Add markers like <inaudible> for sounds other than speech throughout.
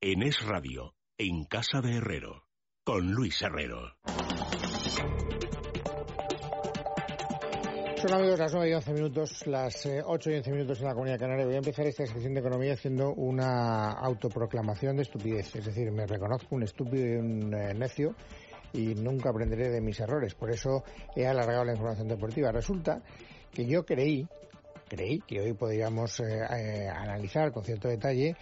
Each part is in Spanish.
en Es Radio, en Casa de Herrero, con Luis Herrero. Son amigos las 9 y 11 minutos, las 8 eh, y 11 minutos en la Comunidad Canaria. Voy a empezar esta sección de economía haciendo una autoproclamación de estupidez. Es decir, me reconozco un estúpido y un eh, necio y nunca aprenderé de mis errores. Por eso he alargado la información deportiva. Resulta que yo creí, creí que hoy podríamos eh, analizar con cierto detalle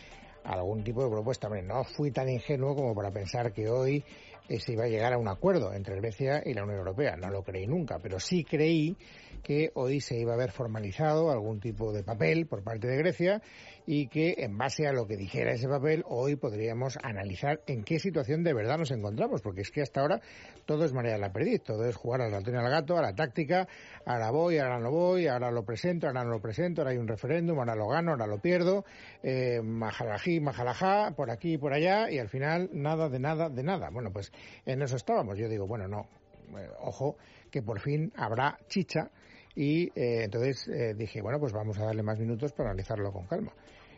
algún tipo de propuesta. Hombre, no fui tan ingenuo como para pensar que hoy eh, se iba a llegar a un acuerdo entre Grecia y la Unión Europea. No lo creí nunca, pero sí creí que hoy se iba a haber formalizado algún tipo de papel por parte de Grecia y que en base a lo que dijera ese papel hoy podríamos analizar en qué situación de verdad nos encontramos, porque es que hasta ahora todo es manera de la perdiz, todo es jugar al ratón y al gato, a la táctica, ahora voy, ahora no voy, ahora lo presento, ahora no lo presento, ahora hay un referéndum, ahora lo gano, ahora lo pierdo, eh, majalají, majalajá, por aquí y por allá, y al final nada de nada de nada. Bueno, pues en eso estábamos. Yo digo, bueno, no, eh, ojo, que por fin habrá chicha y eh, entonces eh, dije, bueno, pues vamos a darle más minutos para analizarlo con calma.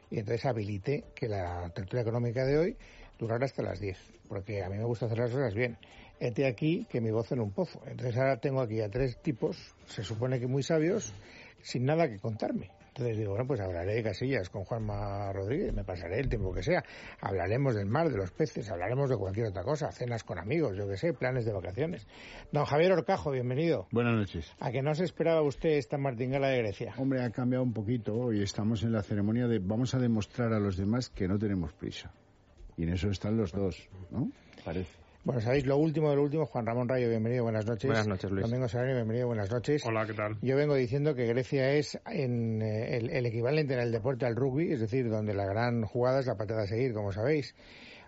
Y entonces habilité que la tertulia económica de hoy durara hasta las 10, porque a mí me gusta hacer las cosas bien. Este aquí que mi voz en un pozo. Entonces ahora tengo aquí a tres tipos, se supone que muy sabios, sin nada que contarme. Entonces digo, bueno, pues hablaré de casillas con Juanma Rodríguez, me pasaré el tiempo que sea. Hablaremos del mar, de los peces, hablaremos de cualquier otra cosa, cenas con amigos, yo qué sé, planes de vacaciones. Don Javier Orcajo, bienvenido. Buenas noches. ¿A que no se esperaba usted esta martingala de Grecia? Hombre, ha cambiado un poquito y estamos en la ceremonia de vamos a demostrar a los demás que no tenemos prisa. Y en eso están los dos, ¿no? Parece. Bueno, sabéis lo último de lo último. Juan Ramón Rayo, bienvenido, buenas noches. Buenas noches, Luis. Domingo Salario, bienvenido, buenas noches. Hola, ¿qué tal? Yo vengo diciendo que Grecia es en, eh, el, equivalente en el deporte al rugby, es decir, donde la gran jugada es la patada a seguir, como sabéis.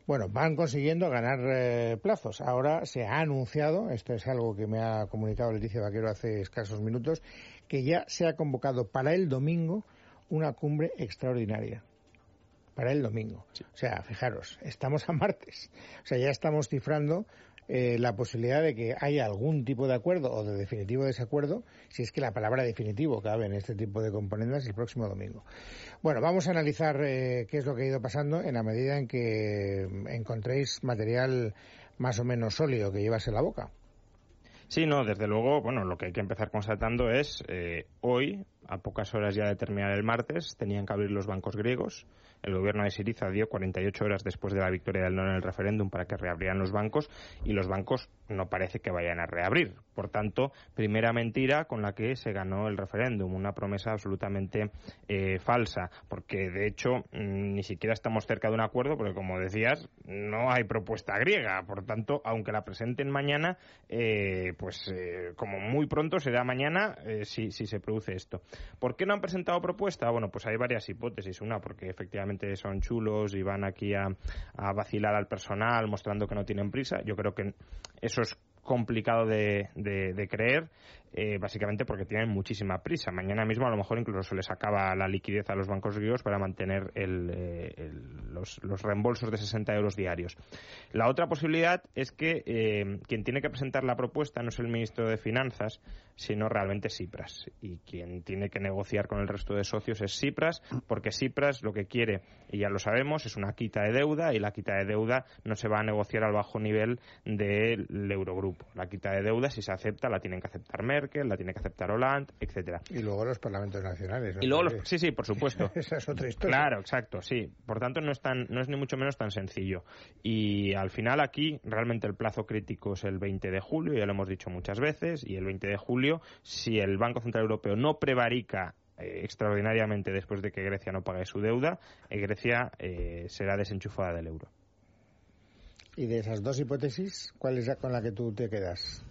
Bueno, van consiguiendo ganar eh, plazos. Ahora se ha anunciado, esto es algo que me ha comunicado Leticia Vaquero hace escasos minutos, que ya se ha convocado para el domingo una cumbre extraordinaria para el domingo. O sea, fijaros, estamos a martes. O sea, ya estamos cifrando eh, la posibilidad de que haya algún tipo de acuerdo o de definitivo desacuerdo, si es que la palabra definitivo cabe en este tipo de componentes el próximo domingo. Bueno, vamos a analizar eh, qué es lo que ha ido pasando en la medida en que encontréis material más o menos sólido que llevase la boca. Sí, no, desde luego, bueno, lo que hay que empezar constatando es eh, hoy, a pocas horas ya de terminar el martes, tenían que abrir los bancos griegos el gobierno de Siriza dio 48 horas después de la victoria del no en el referéndum para que reabrieran los bancos y los bancos no parece que vayan a reabrir. Por tanto, primera mentira con la que se ganó el referéndum, una promesa absolutamente eh, falsa, porque de hecho mm, ni siquiera estamos cerca de un acuerdo, porque como decías, no hay propuesta griega. Por tanto, aunque la presenten mañana, eh, pues eh, como muy pronto será mañana si, si se produce esto. ¿Por qué no han presentado propuesta? Bueno, pues hay varias hipótesis. Una, porque efectivamente son chulos y van aquí a, a vacilar al personal mostrando que no tienen prisa. Yo creo que eso es complicado de, de, creer, eh, básicamente porque tienen muchísima prisa. Mañana mismo a lo mejor incluso se les acaba la liquidez a los bancos griegos para mantener eh, los, los, reembolsos de 60 euros diarios. La otra posibilidad es que eh, quien tiene que presentar la propuesta no es el ministro de Finanzas, sino realmente Cipras. Y quien tiene que negociar con el resto de socios es Cipras, porque Cipras lo que quiere, y ya lo sabemos, es una quita de deuda y la quita de deuda no se va a negociar al bajo nivel del Eurogrupo. La quita de deuda, si se acepta, la tienen que aceptar Merkel, la tiene que aceptar Hollande, etcétera. Y luego los parlamentos nacionales. Y luego sí, sí, por supuesto. <laughs> Esa es otra historia. Claro, exacto, sí. Por tanto, no es, tan, no es ni mucho menos tan sencillo. Y al final aquí, realmente el plazo crítico es el 20 de julio, ya lo hemos dicho muchas veces, y el 20 de julio, si el Banco Central Europeo no prevarica eh, extraordinariamente después de que Grecia no pague su deuda, eh, Grecia eh, será desenchufada del euro. Y de esas dos hipótesis, ¿cuál es la con la que tú te quedas?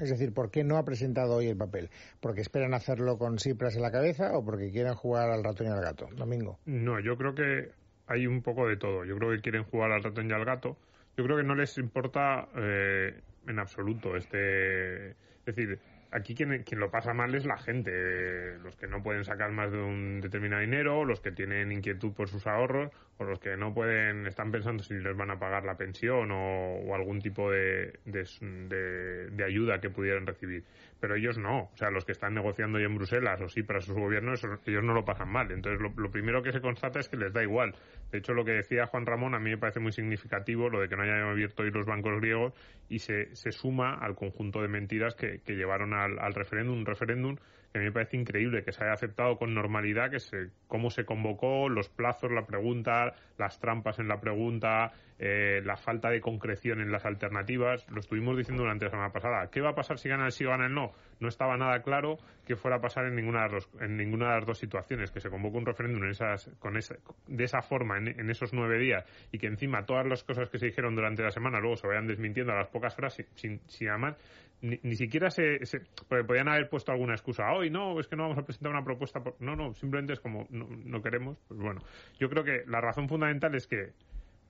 Es decir, ¿por qué no ha presentado hoy el papel? ¿Porque esperan hacerlo con Cipras en la cabeza o porque quieren jugar al ratón y al gato? Domingo. No, yo creo que hay un poco de todo. Yo creo que quieren jugar al ratón y al gato. Yo creo que no les importa eh, en absoluto este. Es decir, aquí quien, lo pasa mal es la gente, los que no pueden sacar más de un determinado dinero, los que tienen inquietud por sus ahorros, o los que no pueden, están pensando si les van a pagar la pensión o, algún tipo de, ayuda que pudieran recibir. Pero ellos no, o sea, los que están negociando ya en Bruselas o sí para sus gobiernos, ellos no lo pasan mal. Entonces, lo, primero que se constata es que les da igual. De hecho, lo que decía Juan Ramón a mí me parece muy significativo, lo de que no hayan abierto hoy los bancos griegos, y se, se suma al conjunto de mentiras que, llevaron al, al referéndum, un referéndum que me parece increíble que se haya aceptado con normalidad, que se, cómo se convocó, los plazos, la pregunta, las trampas en la pregunta, eh, la falta de concreción en las alternativas. Lo estuvimos diciendo durante la semana pasada. ¿Qué va a pasar si gana el sí o gana el no? No estaba nada claro que fuera a pasar en ninguna de, los, en ninguna de las dos situaciones, que se convoque un referéndum en esas, con esa, de esa forma en, esos nueve días y que encima todas las cosas que se dijeron durante la semana luego se vayan desmintiendo a las pocas horas sin, sin además ni, siquiera se, podían haber puesto alguna excusa hoy no es que no vamos a presentar una propuesta no no simplemente es como no, queremos pues bueno yo creo que la razón fundamental es que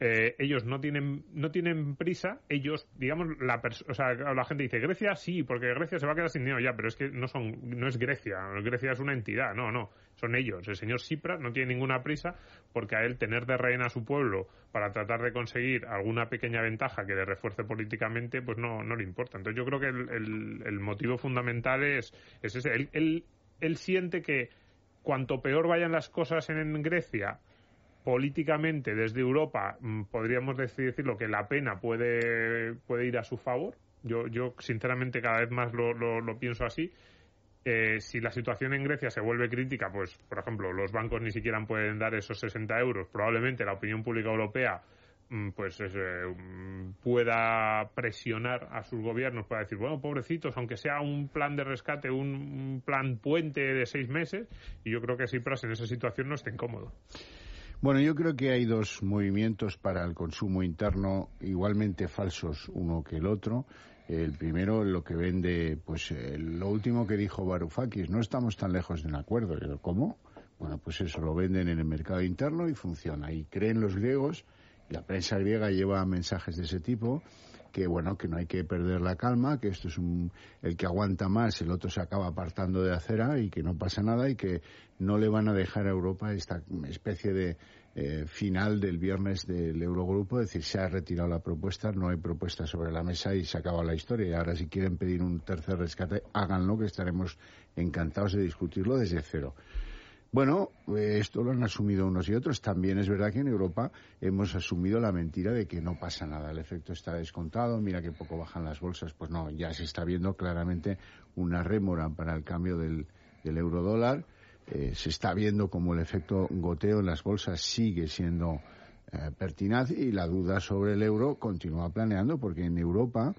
eh, ellos no tienen no tienen prisa ellos digamos la o sea la gente dice Grecia sí porque Grecia se va a quedar sin dinero ya pero es que no son no es Grecia Grecia es una entidad no no son ellos. El señor Sipra no tiene ninguna prisa porque a él tener de rehén a su pueblo para tratar de conseguir alguna pequeña ventaja que le refuerce políticamente, pues no, no le importa. Entonces yo creo que el, el, motivo fundamental es, es ese. Él, él, él siente que cuanto peor vayan las cosas en Grecia, políticamente desde Europa mm, podríamos decirlo que la pena puede, puede ir a su favor. Yo, yo sinceramente cada vez más lo, lo pienso así eh, si la situación en Grecia se vuelve crítica, pues, por ejemplo, los bancos ni siquiera pueden dar esos 60 euros, probablemente la opinión pública europea mm, pues eh, pueda presionar a sus gobiernos para decir, bueno, pobrecitos, aunque sea un plan de rescate, un, plan puente de seis meses, y yo creo que Cipras en esa situación no está incómodo. Bueno, yo creo que hay dos movimientos para el consumo interno igualmente falsos uno que el otro. El primero, lo que vende, pues eh, lo último que dijo Varoufakis, no estamos tan lejos de un acuerdo. ¿Cómo? Bueno, pues eso lo venden en el mercado interno y funciona. Y creen los griegos, la prensa griega lleva mensajes de ese tipo, que bueno, que no hay que perder la calma, que esto es un, el que aguanta más, el otro se acaba apartando de acera y que no pasa nada y que no le van a dejar a Europa esta especie de eh, final del viernes del Eurogrupo, es decir, se ha retirado la propuesta, no hay propuesta sobre la mesa y se acaba la historia. Y ahora si quieren pedir un tercer rescate, háganlo, que estaremos encantados de discutirlo desde cero. Bueno, eh, esto lo han asumido unos y otros. También es verdad que en Europa hemos asumido la mentira de que no pasa nada, el efecto está descontado, mira que poco bajan las bolsas. Pues no, ya se está viendo claramente una rémora para el cambio del, del euro dólar eh, se está viendo como el efecto goteo en las bolsas sigue siendo eh, pertinaz y la duda sobre el euro continúa planeando porque en Europa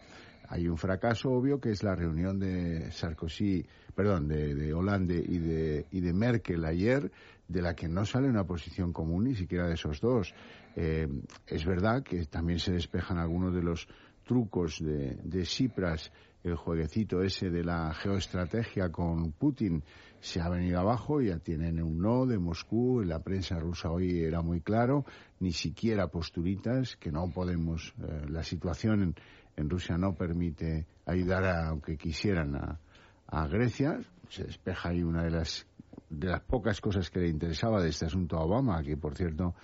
hay un fracaso obvio que es la reunión de Sarkozy, perdón, de, de Hollande y de, y de Merkel ayer, de la que no sale una posición común ni siquiera de esos dos. Eh, es verdad que también se despejan algunos de los trucos de, de Cipras, el jueguecito ese de la geoestrategia con Putin, se ha venido abajo, ya tienen un no de Moscú, en la prensa rusa hoy era muy claro, ni siquiera posturitas, que no podemos, eh, la situación en, Rusia no permite ayudar, a, aunque quisieran, a, a Grecia. Se despeja ahí una de las, de las pocas cosas que le interesaba de este asunto a Obama, que por cierto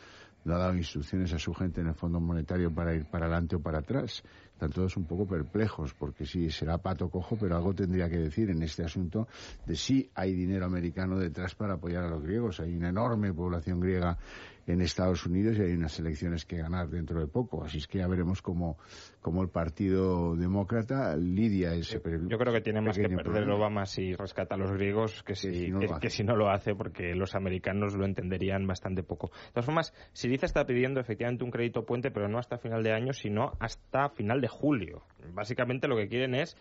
no ha dado instrucciones a su gente en el Fondo Monetario para ir para adelante o para atrás. Están todos un poco perplejos, porque sí, será pato cojo, pero algo tendría que decir en este asunto de si hay dinero americano detrás para apoyar a los griegos. Hay una enorme población griega en Estados Unidos y hay unas elecciones que ganar dentro de poco. Así es que ya veremos cómo, cómo el Partido Demócrata lidia ese Yo creo que tiene más que perder Obama si rescata a los griegos que si, no que, si no lo hace, porque los americanos lo entenderían bastante poco. De todas formas, Siriza está pidiendo efectivamente un crédito puente, pero no hasta final de año, sino hasta final de julio. Básicamente lo que quieren es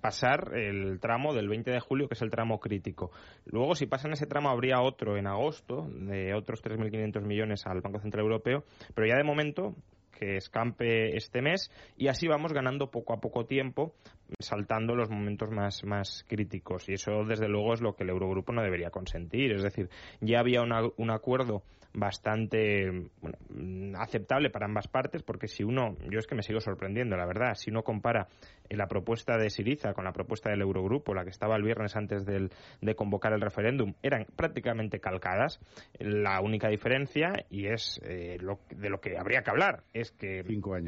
pasar el tramo del 20 de julio, que es el tramo crítico. Luego, si pasan ese tramo, habría otro en agosto, de otros 3.500 millones al Banco Central Europeo, pero ya de momento que escampe este mes y así vamos ganando poco a poco tiempo saltando los momentos más, más críticos y eso desde luego es lo que el Eurogrupo no debería consentir es decir ya había un acuerdo bastante bueno, aceptable para ambas partes, porque si uno, yo es que me sigo sorprendiendo, la verdad, si uno compara la propuesta de Siriza con la propuesta del Eurogrupo, la que estaba el viernes antes del, de convocar el referéndum, eran prácticamente calcadas. La única diferencia, y es eh, lo, de lo que habría que hablar, es que,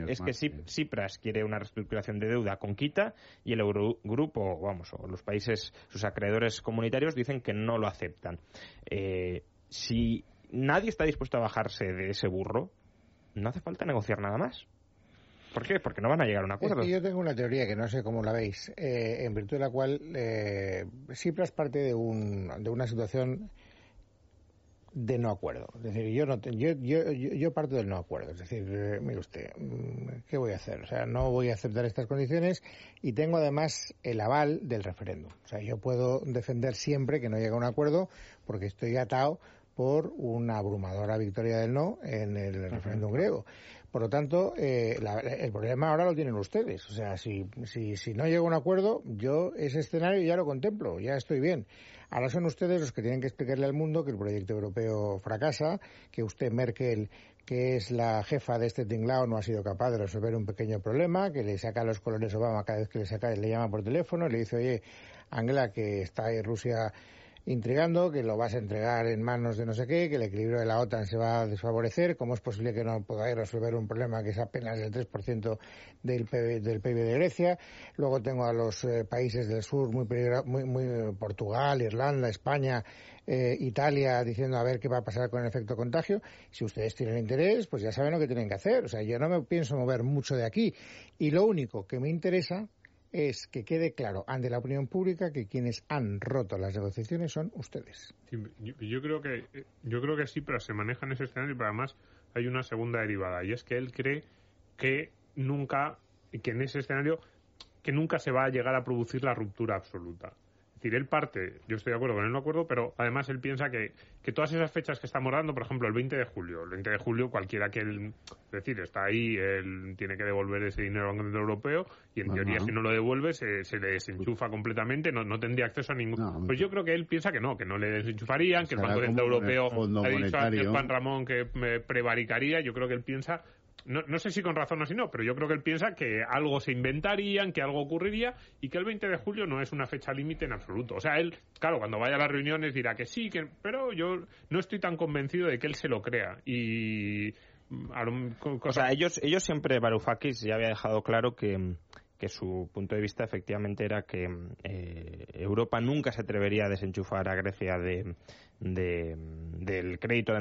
es que Cipras quiere una reestructuración de deuda con quita y el Eurogrupo, vamos, o los países, sus acreedores comunitarios dicen que no lo aceptan. Eh, si nadie está dispuesto a bajarse de ese burro, no hace falta negociar nada más. ¿Por qué? Porque no van a llegar a un acuerdo. yo tengo una teoría que no sé cómo la veis, eh, en virtud de la cual eh, Cipras parte de, un, de una situación de no acuerdo. Es decir, yo, no yo, yo, yo, parto del no acuerdo. Es decir, eh, mire usted, mm, ¿qué voy a hacer? O sea, no voy a aceptar estas condiciones y tengo además el aval del referéndum. O sea, yo puedo defender siempre que no llegue a un acuerdo porque estoy atado por una abrumadora victoria del no en el referéndum griego. Por lo tanto, eh, el problema ahora lo tienen ustedes. O sea, si, si, si no llega a un acuerdo, yo ese escenario ya lo contemplo, ya estoy bien. Ahora son ustedes los que tienen que explicarle al mundo que el proyecto europeo fracasa, que usted, Merkel, que es la jefa de este tinglao, no ha sido capaz de resolver un pequeño problema, que le saca los colores Obama cada vez que le saca, le llama por teléfono y le dice, oye, Angela, que está en Rusia intrigando, que lo vas a entregar en manos de no sé qué, que el equilibrio de la OTAN se va a desfavorecer, cómo es posible que no podáis resolver un problema que es apenas el 3% del PIB, del PIB de Grecia. Luego tengo a los eh, países del sur, muy, muy, muy Portugal, Irlanda, España, eh, Italia, diciendo a ver qué va a pasar con el efecto contagio. Si ustedes tienen interés, pues ya saben lo que tienen que hacer. O sea, yo no me pienso mover mucho de aquí. Y lo único que me interesa es que quede claro ante la opinión pública que quienes han roto las negociaciones son ustedes. yo, creo que yo creo que sí, pero se maneja en ese escenario, pero además hay una segunda derivada y es que él cree que nunca que en ese escenario que nunca se va a llegar a producir la ruptura absoluta decir, él parte, yo estoy de acuerdo con él, no acuerdo, pero además él piensa que, que todas esas fechas que estamos dando, por ejemplo, el 20 de julio, el 20 de julio cualquiera que él, es decir, está ahí, él tiene que devolver ese dinero al Banco Central Europeo y en teoría si no lo devuelve se, se le desenchufa completamente, no, no tendría acceso a ningún... pues yo creo que él piensa que no, que no le desenchufarían, que el Banco Central Europeo ha dicho a Juan Ramón que me prevaricaría, yo creo que él piensa no, no, sé si con razón o si no, pero yo creo que él piensa que algo se inventarían, que algo ocurriría y que el 20 de julio no es una fecha límite en absoluto. O sea, él, claro, cuando vaya a las reuniones dirá que sí, que, pero yo no estoy tan convencido de que él se lo crea. Y. O sea, ellos, ellos siempre, Varoufakis ya había dejado claro que que su punto de vista efectivamente era que eh, Europa nunca se atrevería a desenchufar a Grecia de, del crédito de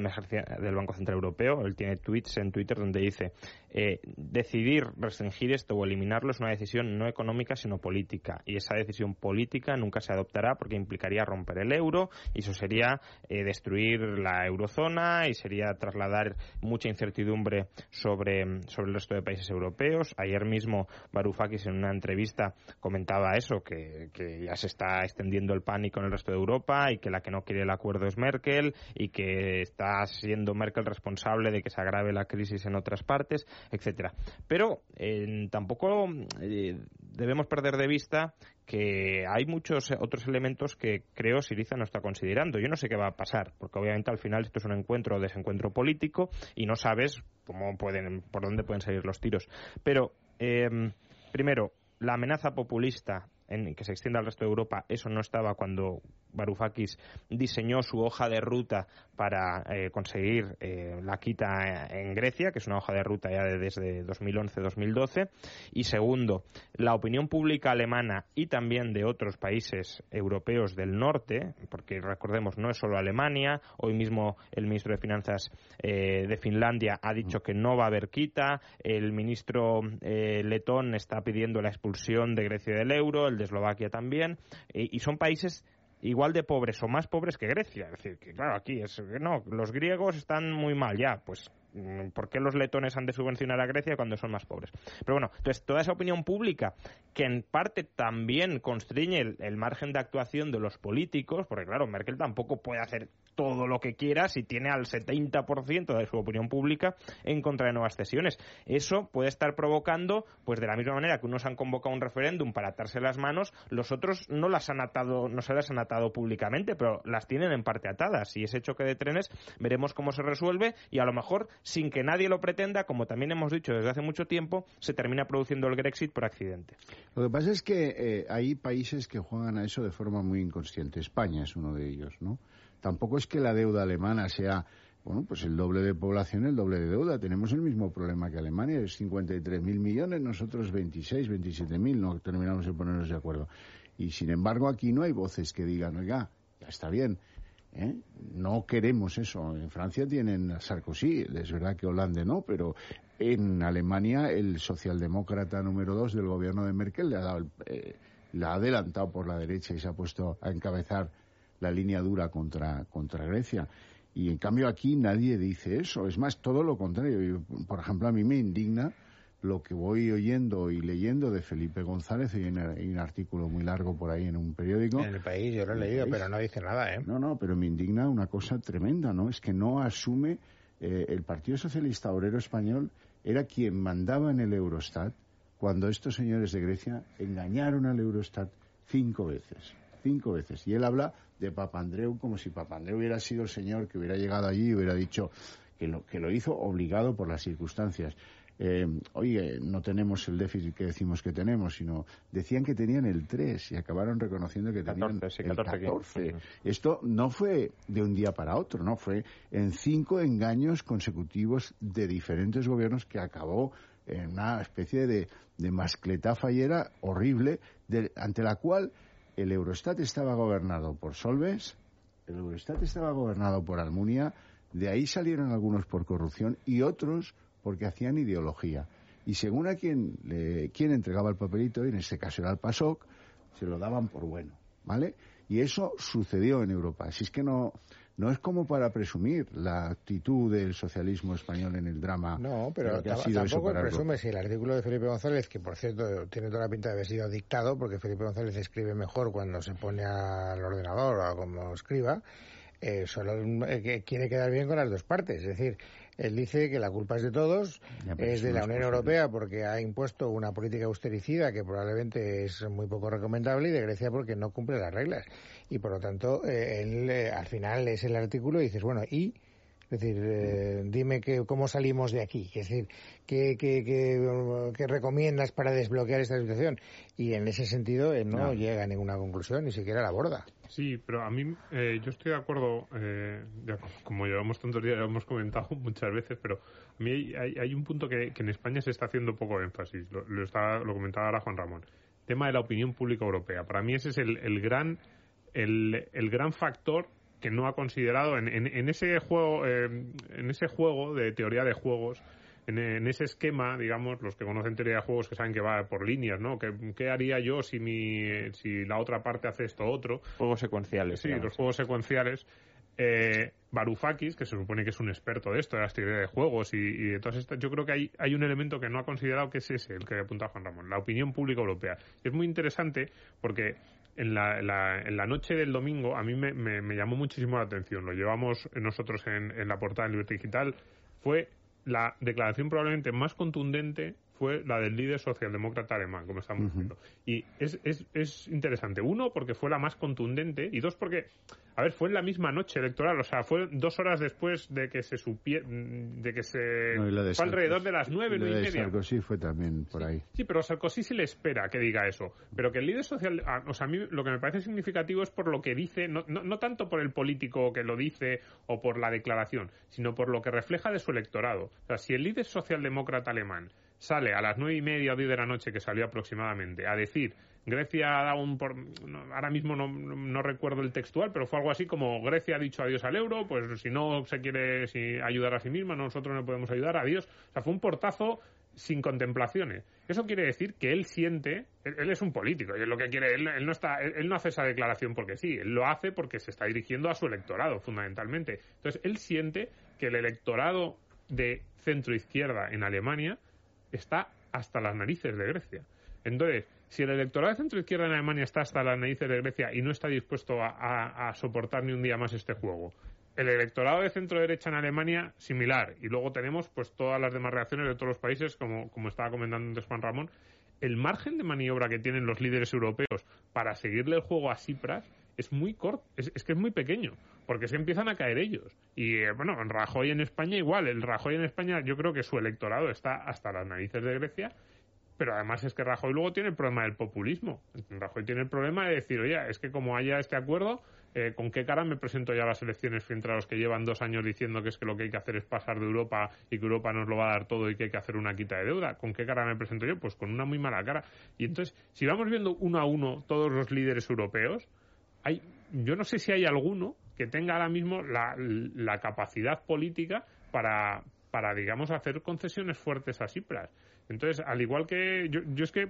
del Banco Central Europeo. Él tiene tweets en Twitter donde dice eh, decidir restringir esto o eliminarlo es una decisión no económica sino política y esa decisión política nunca se adoptará porque implicaría romper el euro y eso sería eh, destruir la eurozona y sería trasladar mucha incertidumbre sobre, sobre el resto de países europeos. Ayer mismo Varoufakis en una entrevista comentaba eso, que, que ya se está extendiendo el pánico en el resto de Europa y que la que no quiere el acuerdo es Merkel y que está siendo Merkel responsable de que se agrave la crisis en otras partes, etcétera. Pero eh, tampoco eh, debemos perder de vista que hay muchos otros elementos que creo Siriza no está considerando. Yo no sé qué va a pasar, porque obviamente al final esto es un encuentro o desencuentro político y no sabes cómo pueden, por dónde pueden salir los tiros. Pero, eh, primero, la amenaza populista en que se extienda al resto de Europa, eso no estaba cuando Varoufakis diseñó su hoja de ruta para eh, conseguir eh, la quita en Grecia, que es una hoja de ruta ya desde 2011-2012. Y segundo, la opinión pública alemana y también de otros países europeos del norte, porque recordemos, no es solo Alemania, hoy mismo el ministro de Finanzas eh, de Finlandia ha dicho que no va a haber quita, el ministro letón está pidiendo la expulsión de Grecia del euro, de Eslovaquia también, y son países igual de pobres o más pobres que Grecia. Es decir, que claro, aquí es no, los griegos están muy mal ya, pues ¿por qué los letones han de subvencionar a Grecia cuando son más pobres? Pero bueno, entonces toda esa opinión pública que en parte también constriñe el, margen de actuación de los políticos, porque claro, Merkel tampoco puede hacer todo lo que quiera si tiene al 70% de su opinión pública en contra de nuevas cesiones. Eso puede estar provocando, pues de la misma manera que unos han convocado un referéndum para atarse las manos, los otros no las han atado, no se las han atado públicamente, pero las tienen en parte atadas. Y ese choque de trenes veremos cómo se resuelve y a lo mejor, sin que nadie lo pretenda, como también hemos dicho desde hace mucho tiempo, se termina produciendo el Brexit por accidente. Lo que pasa es que eh, hay países que juegan a eso de forma muy inconsciente. España es uno de ellos, ¿no? Tampoco es que la deuda alemana sea bueno, pues el doble de población, el doble de deuda. Tenemos el mismo problema que Alemania, es 53.000 millones, nosotros 26, 27.000, no terminamos de ponernos de acuerdo. Y sin embargo aquí no hay voces que digan, oiga, ya está bien, ¿eh? no queremos eso. En Francia tienen a Sarkozy, es verdad que Hollande no, pero en Alemania el socialdemócrata número dos del gobierno de Merkel le ha, dado eh, ha adelantado por la derecha y se ha puesto a encabezar la línea dura contra, contra Grecia. Y en cambio aquí nadie dice eso. Es más, todo lo contrario. por ejemplo, a mí me indigna lo que voy oyendo y leyendo de Felipe González, y hay un artículo muy largo por ahí en un periódico. En el país, yo lo he leído, pero no dice nada, ¿eh? No, no, pero me indigna una cosa tremenda, ¿no? Es que no asume eh, el Partido Socialista Obrero Español era quien mandaba en el Eurostat cuando estos señores de Grecia engañaron al Eurostat cinco veces. Cinco veces. Y él habla de Papandreou como si Papandreou hubiera sido el señor que hubiera llegado allí y hubiera dicho que lo, que lo hizo obligado por las circunstancias. Eh, oye, no tenemos el déficit que decimos que tenemos, sino decían que tenían el 3 y acabaron reconociendo que tenían el 14. Esto no fue de un día para otro, no fue en cinco engaños consecutivos de diferentes gobiernos que acabó en una especie de, de mascleta fallera horrible ante la cual el Eurostat estaba gobernado por Solves, el Eurostat estaba gobernado por Almunia, de ahí salieron algunos por corrupción y otros porque hacían ideología. Y según a quien, le, quien entregaba el papelito, y en este caso era el PASOK, se lo daban por bueno, ¿vale? Y eso sucedió en Europa. Así es que no, no es como para presumir la actitud del socialismo español en el drama. No, pero tampoco presume si el artículo de Felipe González, que por cierto tiene toda la pinta de haber sido dictado, porque Felipe González escribe mejor cuando se pone al ordenador o como escriba, eh, solo eh, quiere quedar bien con las dos partes. Es decir, él dice que la culpa es de todos, es de la Unión Europea porque ha impuesto una política austericida que probablemente es muy poco recomendable y de Grecia porque no cumple las reglas. Y por lo tanto, eh, él eh, al final es el artículo y dices, bueno, ¿y? Es decir, eh, dime que, cómo salimos de aquí. Es decir, ¿qué, qué, qué, recomiendas para desbloquear esta situación? Y en ese sentido no, llega a ninguna conclusión, ni siquiera la aborda. Sí, pero a mí eh, yo estoy de acuerdo, eh, como llevamos tantos días, ya hemos comentado <laughs> muchas veces, pero a mí hay, hay un punto que, en España se está haciendo poco énfasis. Lo, lo, está, lo comentaba ahora Juan Ramón. Tema de la opinión pública europea. Para mí ese es el, el gran el, el gran factor que no ha considerado en, en, ese juego eh, en ese juego de teoría de juegos en, ese esquema, digamos, los que conocen teoría de juegos que saben que va por líneas, ¿no? ¿Qué, haría yo si mi si la otra parte hace esto otro? Juegos secuenciales. Sí, los juegos secuenciales. Eh, Varoufakis, que se supone que es un experto de esto, de las teorías de juegos y, y de todas estas, yo creo que hay, hay un elemento que no ha considerado que es ese, el que apunta Juan Ramón, la opinión pública europea. Es muy interesante porque en la, en la, noche del domingo a mí me, me, llamó muchísimo la atención. Lo llevamos nosotros en, en la portada de Libertad Digital. Fue la declaración probablemente más contundente fue la del líder socialdemócrata alemán, como estamos viendo. Y es, es, es interesante. Uno, porque fue la más contundente. Y dos, porque a ver, fue en la misma noche electoral, o sea, fue dos horas después de que se supiera, de que se... fue alrededor de las nueve, nueve y media. Sarkozy fue también por ahí. Sí, pero Sarkozy sí le espera que diga eso. Pero que el líder social, ah, o sea, a mí lo que me parece significativo es por lo que dice, no, no, no tanto por el político que lo dice o por la declaración, sino por lo que refleja de su electorado. O sea, si el líder socialdemócrata alemán sale a las nueve y media o diez de la noche, que salió aproximadamente, a decir Grecia ha dado un... Por, ahora mismo no, recuerdo el textual, pero fue algo así como Grecia ha dicho adiós al euro, pues si no se quiere si ayudar a sí misma, nosotros no podemos ayudar, adiós. O sea, fue un portazo sin contemplaciones. Eso quiere decir que él siente, él, es un político y es lo que quiere, él, no está, él, no hace esa declaración porque sí, él lo hace porque se está dirigiendo a su electorado fundamentalmente. Entonces él siente que el electorado de centro-izquierda en Alemania está hasta las narices de Grecia. Entonces, si el electorado de centro-izquierda en Alemania está hasta las narices de Grecia y no está dispuesto a, soportar ni un día más este juego, el electorado de centro-derecha en Alemania, similar. Y luego tenemos pues todas las demás reacciones de todos los países, como, como estaba comentando antes Juan Ramón. El margen de maniobra que tienen los líderes europeos para seguirle el juego a Cipras es muy corto, es, que es muy pequeño, porque se empiezan a caer ellos. Y eh, bueno, en Rajoy en España igual, el Rajoy en España yo creo que su electorado está hasta las narices de Grecia, pero además es que Rajoy luego tiene el problema del populismo. Rajoy tiene el problema de decir, oye, es que como haya este acuerdo, eh, ¿con qué cara me presento ya a las elecciones frente a los que llevan dos años diciendo que es que lo que hay que hacer es pasar de Europa y que Europa nos lo va a dar todo y que hay que hacer una quita de deuda? ¿Con qué cara me presento yo? Pues con una muy mala cara. Y entonces, si vamos viendo uno a uno todos los líderes europeos, hay, yo no sé si hay alguno que tenga ahora mismo la, capacidad política para, para, digamos, hacer concesiones fuertes a Cipras. Entonces, al igual que yo, yo es que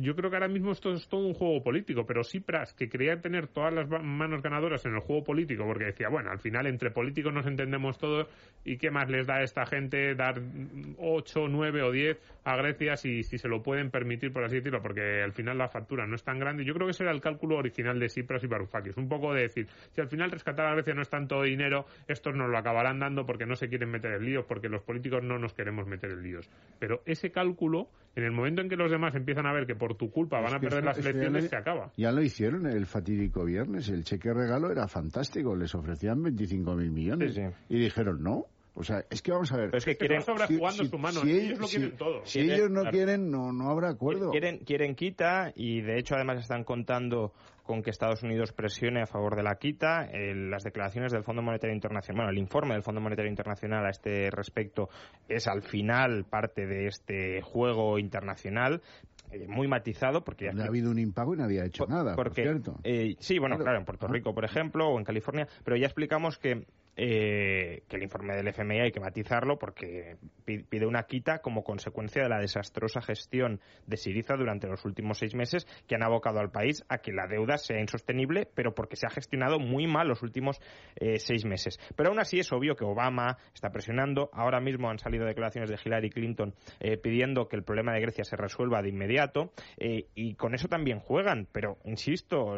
yo creo que ahora mismo esto es todo un juego político, pero Cipras, que quería tener todas las manos ganadoras en el juego político, porque decía, bueno, al final entre políticos nos entendemos todos, ¿y qué más les da a esta gente dar 8, 9 o 10 a Grecia si, si se lo pueden permitir, por así decirlo? Porque al final la factura no es tan grande. Yo creo que ese era el cálculo original de Cipras y Varoufakis, un poco de decir, si al final rescatar a Grecia no es tanto dinero, estos nos lo acabarán dando porque no se quieren meter en líos, porque los políticos no nos queremos meter en líos. Pero ese cálculo, en el momento en que los demás empiezan a a ver que por tu culpa van a perder las elecciones, se acaba. Ya lo hicieron el fatídico viernes. El cheque regalo era fantástico. Les ofrecían 25.000 millones. Y dijeron no. O sea, es que vamos a ver. es que quieren si, su mano. ellos lo quieren todo. Si ellos no quieren, no, no habrá acuerdo. Quieren, quieren quita y de hecho además están contando con que Estados Unidos presione a favor de la quita. las declaraciones del Fondo Monetario Internacional, bueno, el informe del Fondo Monetario Internacional a este respecto es al final parte de este juego internacional, eh, muy matizado porque no ha habido un impago y nadie ha hecho nada porque, por cierto. Eh, sí bueno claro. en Puerto Rico por ejemplo o en California pero ya explicamos que eh, que el informe del FMI hay que matizarlo porque pide una quita como consecuencia de la desastrosa gestión de Siriza durante los últimos seis meses que han abocado al país a que la deuda sea insostenible, pero porque se ha gestionado muy mal los últimos eh, seis meses. Pero aún así es obvio que Obama está presionando. Ahora mismo han salido declaraciones de Hillary Clinton eh, pidiendo que el problema de Grecia se resuelva de inmediato y con eso también juegan. Pero, insisto,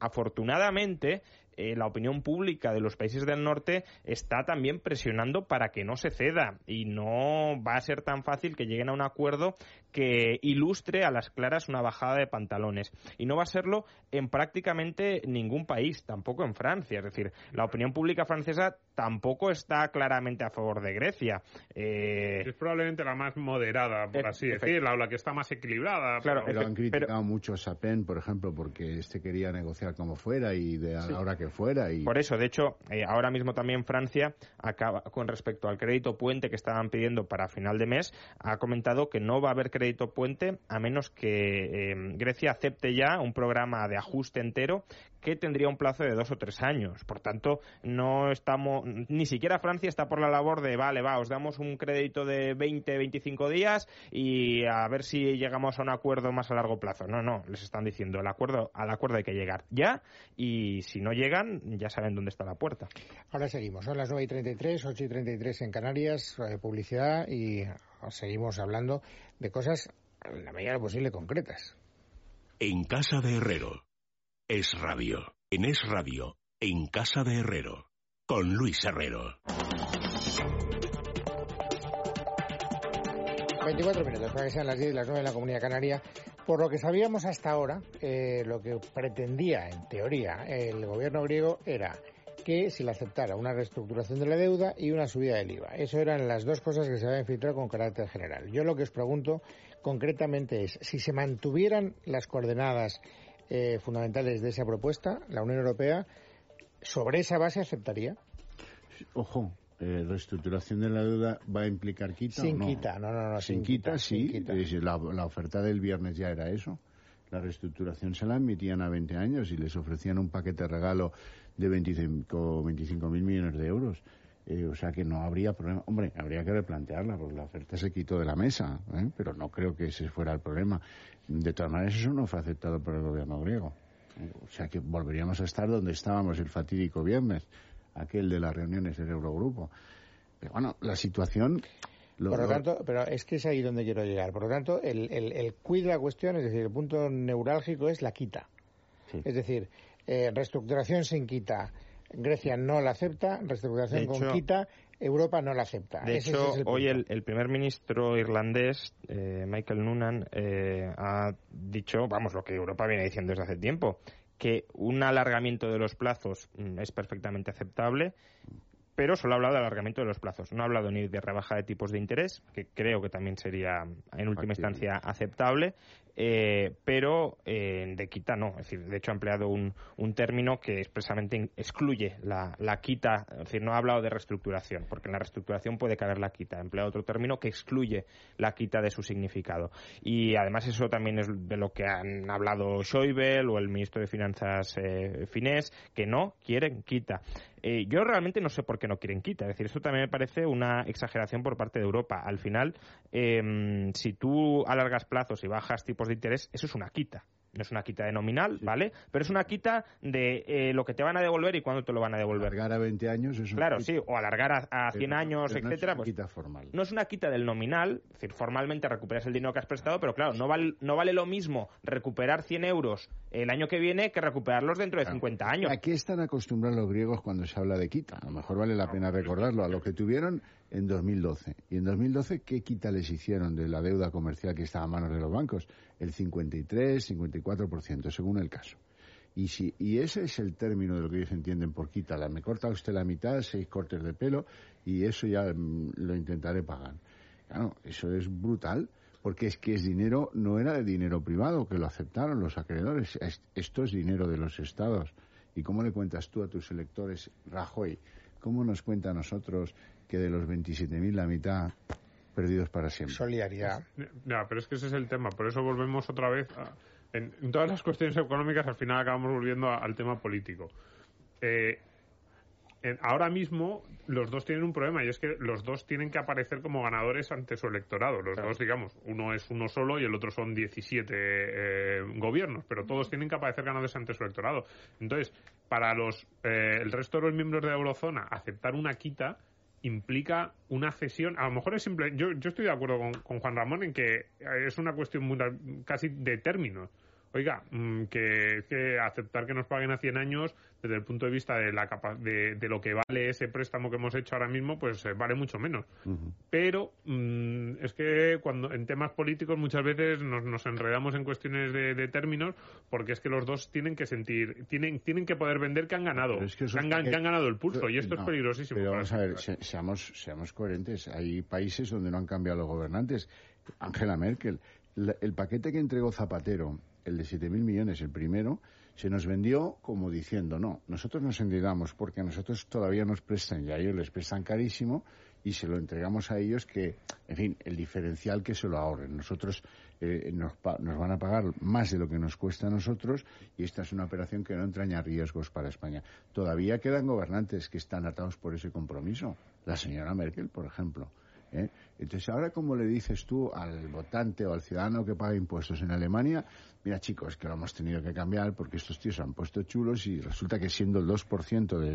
afortunadamente eh, la opinión pública de los países del norte está también presionando para que no se ceda y no va a ser tan fácil que lleguen a un acuerdo que ilustre a las claras una bajada de pantalones. Y no va a serlo en prácticamente ningún país, tampoco en Francia. Es decir, la opinión pública francesa tampoco está claramente a favor de Grecia. Eh, es probablemente la más moderada, por así decirlo, o la que está más equilibrada. Claro, pero, han criticado mucho a Sapin, por ejemplo, porque este quería negociar como fuera y de ahora que fuera. Y... Por eso, de hecho, eh, ahora mismo también Francia, acaba, con respecto al crédito puente que estaban pidiendo para final de mes, ha comentado que no va a haber crédito puente a menos que eh, Grecia acepte ya un programa de ajuste entero que tendría un plazo de dos o tres años. Por tanto, no estamos, ni siquiera Francia está por la labor de, vale, va, os damos un crédito de 20, 25 días y a ver si llegamos a un acuerdo más a largo plazo. No, no, les están diciendo, el acuerdo, al acuerdo hay que llegar ya y si no llegan, ya saben dónde está la puerta. Ahora seguimos, son las 9 y 33, 8 y 33 en Canarias, eh, publicidad y seguimos hablando de cosas, en la medida posible, concretas. En casa de Herrero. Es Radio. En Es Radio. En Casa de Herrero. Con Luis Herrero. 24 minutos para que sean las 10 y las 9 en la Comunidad Canaria. Por lo que sabíamos hasta ahora, eh, lo que pretendía, en teoría, el gobierno griego era que se le aceptara una reestructuración de la deuda y una subida del IVA. Eso eran las dos cosas que se habían filtrado con carácter general. Yo lo que os pregunto concretamente es, si se mantuvieran las coordenadas eh, fundamentales de esa propuesta, la Unión Europea, sobre esa base aceptaría. Ojo, eh, reestructuración de la deuda va a implicar quita sin o no? quita, no, no, no. Sin, quita, sí. La, oferta del viernes ya era eso. La reestructuración se la emitían a 20 años y les ofrecían un paquete de regalo de 25 mil millones de euros. Eh, o sea que no habría problema. Hombre, habría que replantearla, porque la oferta se quitó de la mesa, ¿eh? pero no creo que ese fuera el problema. De todas maneras, eso no fue aceptado por el gobierno griego. O sea que volveríamos a estar donde estábamos el fatídico viernes, aquel de las reuniones del Eurogrupo. Pero bueno, la situación por lo tanto, pero es que es ahí donde quiero llegar. Por lo tanto, el, el, el quid de la cuestión, es decir, el punto neurálgico es la quita. Es decir, eh, reestructuración sin quita. Grecia no la acepta, reestructuración con quita, Europa no la acepta. De hecho, hoy el, primer ministro irlandés, eh, Michael Noonan, eh, ha dicho, vamos, lo que Europa viene diciendo desde hace tiempo, que un alargamiento de los plazos mm, es perfectamente aceptable pero solo ha hablado de alargamiento de los plazos. No ha hablado ni de rebaja de tipos de interés, que creo que también sería en última instancia aceptable, eh, pero eh, de quita no. Es decir, de hecho ha empleado un, un término que expresamente excluye la, la, quita, es decir, no ha hablado de reestructuración, porque en la reestructuración puede caber la quita. Ha empleado otro término que excluye la quita de su significado. Y además eso también es de lo que han hablado Schäuble o el ministro de Finanzas eh, finés, que no quieren quita. Eh, yo realmente no sé por qué no quieren quita. Es decir, esto también me parece una exageración por parte de Europa. Al final, em, si tú alargas plazos y bajas tipos de interés, eso es una quita no es una quita de nominal, ¿vale? Pero es una quita de eh, lo que te van a devolver y cuándo te lo van a devolver. Alargar a 20 años es Claro, sí, o alargar a, 100 años, etcétera. No es una pues quita formal. No es una quita del nominal, es decir, formalmente recuperas el dinero que has prestado, pero claro, no vale, no vale lo mismo recuperar 100 euros el año que viene que recuperarlos dentro de 50 años. ¿A qué están acostumbrados los griegos cuando se habla de quita? A lo mejor vale la pena recordarlo, a lo que tuvieron en 2012. ¿Y en 2012 qué quita les hicieron de la deuda comercial que estaba a manos de los bancos? El 53, 54%, según el caso. Y, si, y ese es el término de lo que ellos entienden por quita. me corta usted la mitad, seis cortes de pelo, y eso ya mm, lo intentaré pagar. Claro, eso es brutal, porque es que es dinero, no era de dinero privado, que lo aceptaron los acreedores. Esto es dinero de los estados. ¿Y cómo le cuentas tú a tus electores, Rajoy? ¿Cómo nos cuenta a nosotros que de los 27.000 la mitad perdidos para siempre. Solidaridad. Ya, pero es que ese es el tema. Por eso volvemos otra vez a, en, todas las cuestiones económicas al final acabamos volviendo al tema político. Eh, ahora mismo los dos tienen un problema y es que los dos tienen que aparecer como ganadores ante su electorado. Los dos, digamos, uno es uno solo y el otro son 17 eh, gobiernos, pero todos tienen que aparecer ganadores ante su electorado. Entonces, para los eh, el resto de los miembros de la eurozona aceptar una quita implica una cesión. A lo mejor es simple. Yo, yo estoy de acuerdo con, con Juan Ramón en que es una cuestión muy, casi de términos oiga, mm, que, aceptar que nos paguen a 100 años desde el punto de vista de, la de, lo que vale ese préstamo que hemos hecho ahora mismo, pues eh, vale mucho menos. Pero mm, es que cuando en temas políticos muchas veces nos, enredamos en cuestiones de, términos porque es que los dos tienen que sentir, tienen, tienen que poder vender que han ganado, que, han, ganado el pulso y esto es peligrosísimo. Pero vamos a ver, seamos, seamos coherentes. Hay países donde no han cambiado los gobernantes. Angela Merkel, el paquete que entregó Zapatero el de 7.000 millones, el primero, se nos vendió como diciendo, no, nosotros nos endeudamos porque a nosotros todavía nos prestan y a ellos les prestan carísimo y se lo entregamos a ellos que, en fin, el diferencial que se lo ahorren. Nosotros eh, nos, nos, van a pagar más de lo que nos cuesta a nosotros y esta es una operación que no entraña riesgos para España. Todavía quedan gobernantes que están atados por ese compromiso. La señora Merkel, por ejemplo. ¿Eh? Entonces, ahora, ¿cómo le dices tú al votante o al ciudadano que paga impuestos en Alemania? Mira, chicos, que lo hemos tenido que cambiar porque estos tíos se han puesto chulos y resulta que siendo el 2% de,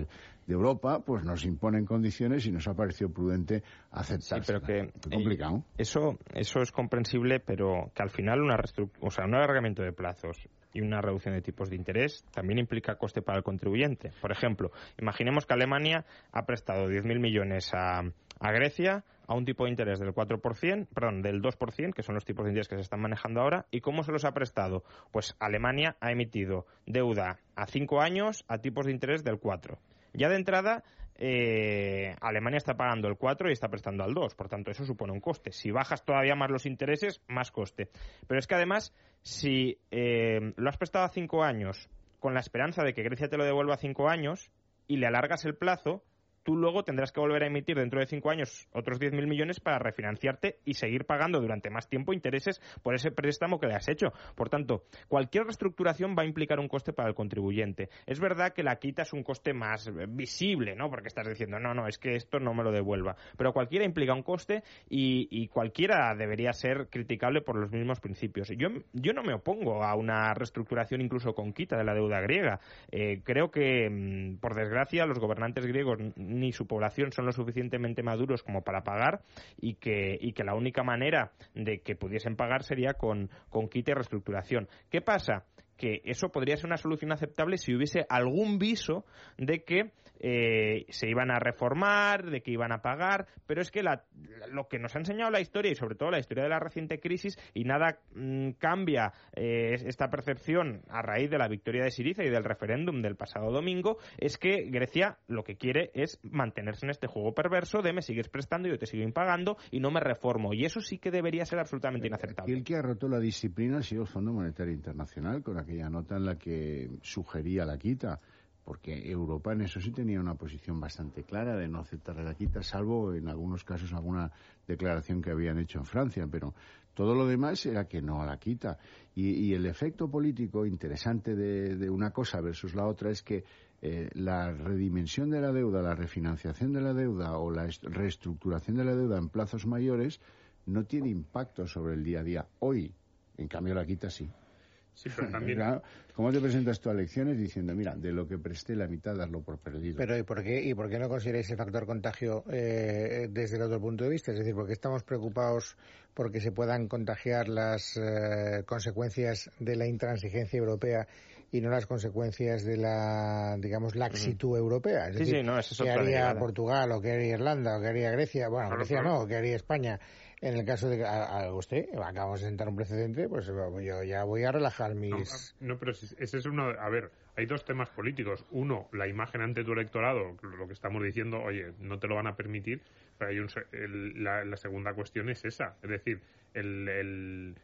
de Europa, pues nos imponen condiciones y nos ha parecido prudente aceptar. pero que complicado. eso, eso es comprensible, pero que al final una o sea, un alargamiento de plazos y una reducción de tipos de interés también implica coste para el contribuyente. Por ejemplo, imaginemos que Alemania ha prestado 10.000 millones a, a Grecia a un tipo de interés del 4%, perdón, del 2%, que son los tipos de interés que se están manejando ahora. ¿Y cómo se los ha prestado? Pues Alemania ha emitido deuda a 5 años a tipos de interés del 4%. Ya de entrada, eh, Alemania está pagando el 4 y está prestando al 2, por tanto eso supone un coste. Si bajas todavía más los intereses, más coste. Pero es que además, si eh, lo has prestado a 5 años con la esperanza de que Grecia te lo devuelva a 5 años y le alargas el plazo, tú luego tendrás que volver a emitir dentro de cinco años otros 10.000 millones para refinanciarte y seguir pagando durante más tiempo intereses por ese préstamo que le has hecho. Por tanto, cualquier reestructuración va a implicar un coste para el contribuyente. Es verdad que la quita es un coste más visible, ¿no? Porque estás diciendo, no, no, es que esto no me lo devuelva. Pero cualquiera implica un coste y, cualquiera debería ser criticable por los mismos principios. Yo, yo no me opongo a una reestructuración incluso con quita de la deuda griega. Eh, creo que, mm, por desgracia, los gobernantes griegos ni su población son lo suficientemente maduros como para pagar y que, y que la única manera de que pudiesen pagar sería con, con quite y reestructuración. ¿Qué pasa? que eso podría ser una solución aceptable si hubiese algún viso de que eh, se iban a reformar, de que iban a pagar, pero es que lo que nos ha enseñado la historia y sobre todo la historia de la reciente crisis y nada mm, cambia eh, esta percepción a raíz de la victoria de Siriza y del referéndum del pasado domingo es que Grecia lo que quiere es mantenerse en este juego perverso de me sigues prestando, yo te sigo impagando y no me reformo y eso sí que debería ser absolutamente inaceptable. Y el que ha roto la disciplina ha sido el Fondo Monetario Internacional con aquella nota en la que sugería la quita porque Europa en eso sí tenía una posición bastante clara de no aceptar la quita, salvo en algunos casos alguna declaración que habían hecho en Francia, pero todo lo demás era que no la quita. Y, el efecto político interesante de, una cosa versus la otra es que eh, la redimensión de la deuda, la refinanciación de la deuda o la reestructuración de la deuda en plazos mayores no tiene impacto sobre el día a día. Hoy, en cambio, la quita sí. Sí, pero <laughs> también... ¿Cómo te presentas tú a elecciones diciendo, mira, de lo que presté la mitad, darlo por perdido? Pero ¿y por qué, y por qué no consideráis el factor contagio eh, desde el otro punto de vista? Es decir, porque estamos preocupados porque se puedan contagiar las eh, consecuencias de la intransigencia europea y no las consecuencias de la, digamos, laxitud europea. Es decir, ¿qué haría Portugal o qué haría Irlanda o qué haría Grecia? Bueno, Grecia no, ¿qué haría España? En el caso de que a, usted acabamos de sentar un precedente, pues yo ya voy a relajar mis. No, pero ese es uno. A ver, hay dos temas políticos. Uno, la imagen ante tu electorado, lo que estamos diciendo, oye, no te lo van a permitir. Pero hay un, la, segunda cuestión es esa. Es decir, el,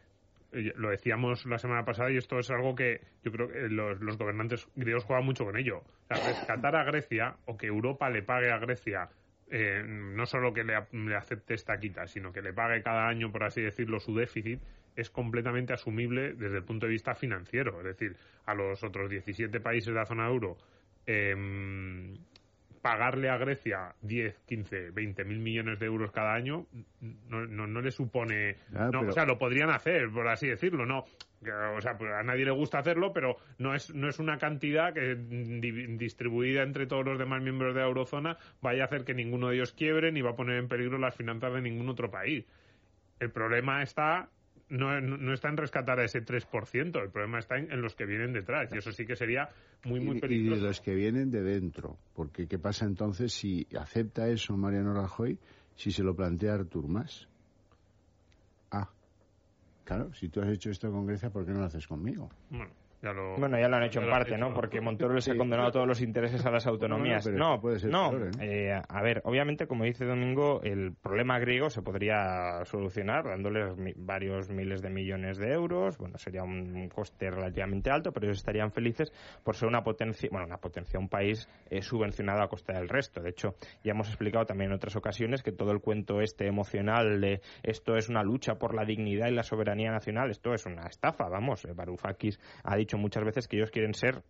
lo decíamos la semana pasada y esto es algo que yo creo que los, los gobernantes griegos juegan mucho con ello. O sea, rescatar a Grecia o que Europa le pague a Grecia eh, no solo que le, acepte esta quita, sino que le pague cada año, por así decirlo, su déficit, es completamente asumible desde el punto de vista financiero. Es decir, a los otros 17 países de la zona euro, em, pagarle a Grecia 10, 15, 20 mil millones de euros cada año no, no, le supone. O sea, lo podrían hacer, por así decirlo, ¿no? O sea, pues a nadie le gusta hacerlo, pero no es, no es una cantidad que distribuida entre todos los demás miembros de la eurozona vaya a hacer que ninguno de ellos quiebre ni va a poner en peligro las finanzas de ningún otro país. El problema está no, no, está en rescatar a ese 3%, el problema está en, los que vienen detrás, y eso sí que sería muy, muy peligroso. Y de los que vienen de dentro, porque ¿qué pasa entonces si acepta eso Mariano Rajoy si se lo plantea Artur Mas? Claro, si tú has hecho esto con Grecia, ¿por qué no lo haces conmigo? Bueno. Ya lo, bueno, ya lo han hecho en parte, ¿no? Porque Montoro les ha condenado todos los intereses a las autonomías. No, puede ser no. Eh, a ver, obviamente, como dice Domingo, el problema griego se podría solucionar dándoles varios miles de millones de euros. Bueno, sería un coste relativamente alto, pero ellos estarían felices por ser una potencia, bueno, una potencia, un país eh, subvencionado a costa del resto. De hecho, ya hemos explicado también en otras ocasiones que todo el cuento este emocional de esto es una lucha por la dignidad y la soberanía nacional, esto es una estafa, vamos. Varoufakis ha dicho muchas veces que ellos quieren ser,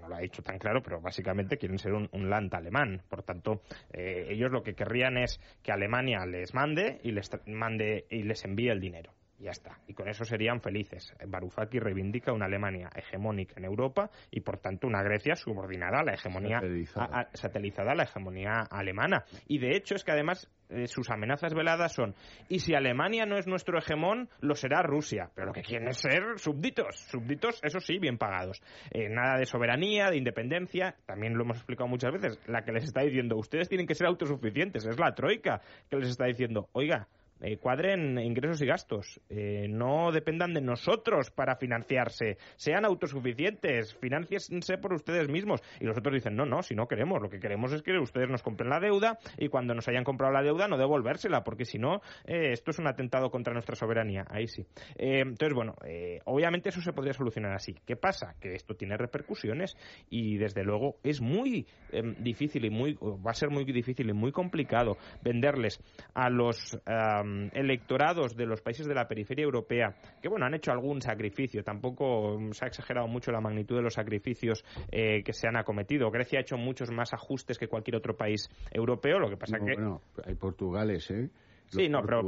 no lo ha dicho tan claro, pero básicamente quieren ser un, land alemán. Por tanto, eh, ellos lo que querrían es que Alemania les mande y les mande y les envíe el dinero. Y ya está. Y con eso serían felices. Varoufakis reivindica una Alemania hegemónica en Europa y, por tanto, una Grecia subordinada a la hegemonía satelizada a la hegemonía alemana. Y, de hecho, es que además eh, sus amenazas veladas son y si Alemania no es nuestro hegemón, lo será Rusia. Pero lo que quieren es ser súbditos. Súbditos, eso sí, bien pagados. Eh, nada de soberanía, de independencia. También lo hemos explicado muchas veces. La que les está diciendo, ustedes tienen que ser autosuficientes. Es la troika que les está diciendo, oiga, eh, cuadren ingresos y gastos, eh, no dependan de nosotros para financiarse, sean autosuficientes, financiense por ustedes mismos. Y los otros dicen, no, no, si no queremos, lo que queremos es que ustedes nos compren la deuda y cuando nos hayan comprado la deuda no devolvérsela, porque si no, eh, esto es un atentado contra nuestra soberanía. Ahí sí. entonces, bueno, obviamente eso se podría solucionar así. ¿Qué pasa? Que esto tiene repercusiones y desde luego es muy difícil y muy, va a ser muy difícil y muy complicado venderles a los electorados de los países de la periferia europea, que bueno, han hecho algún sacrificio, tampoco se ha exagerado mucho la magnitud de los sacrificios eh, que se han acometido. Grecia ha hecho muchos más ajustes que cualquier otro país europeo, lo que pasa que... Bueno, hay Portugales, ¿eh? Sí, no, pero,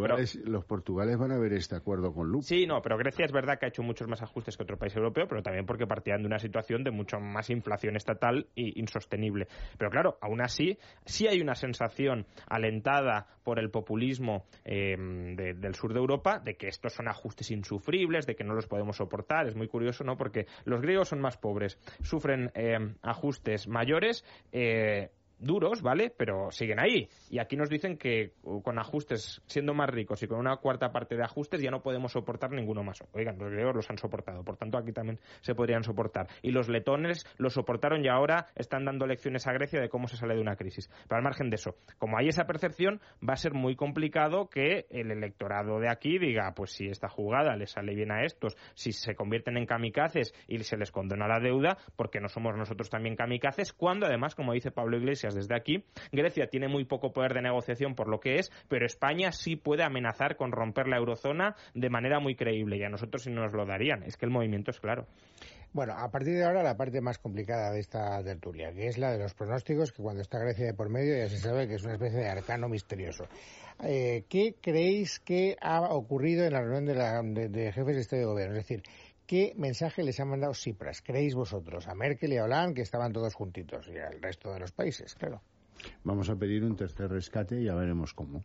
Los portugales van a ver este acuerdo con lupa. Sí, no, pero Grecia es verdad que ha hecho muchos más ajustes que otro país europeo, pero también porque partían de una situación de mucho más inflación estatal e insostenible. Pero claro, aún así, sí hay una sensación alentada por el populismo em, del sur de Europa de que estos son ajustes insufribles, de que no los podemos soportar. Es muy curioso, ¿no? Porque los griegos son más pobres, sufren em, ajustes mayores. Eh, duros, ¿vale? Pero siguen ahí. Y aquí nos dicen que uh, con ajustes, siendo más ricos y con una cuarta parte de ajustes, ya no podemos soportar ninguno más. Oigan, los griegos los han soportado, por tanto aquí también se podrían soportar. Y los letones los soportaron y ahora están dando lecciones a Grecia de cómo se sale de una crisis. Pero al margen de eso, como hay esa percepción, va a ser muy complicado que el electorado de aquí diga, pues si esta jugada le sale bien a estos, si se convierten en kamikazes y se les condona la deuda, porque no somos nosotros también kamikazes, cuando además, como dice Pablo Iglesias, desde aquí. Grecia tiene muy poco poder de negociación por lo que es, pero España sí puede amenazar con romper la eurozona de manera muy creíble y a nosotros sí nos lo darían. Es que el movimiento es claro. Bueno, a partir de ahora la parte más complicada de esta tertulia, que es la de los pronósticos, que cuando está Grecia de por medio ya se sabe que es una especie de arcano misterioso. Eh, ¿Qué creéis que ha ocurrido en la reunión de, de jefes de Estado de Gobierno? Es decir, ¿Qué mensaje les ha mandado Cipras? ¿Creéis vosotros? A Merkel y a Hollande, que estaban todos juntitos, y al resto de los países, claro. Vamos a pedir un tercer rescate y ya veremos cómo.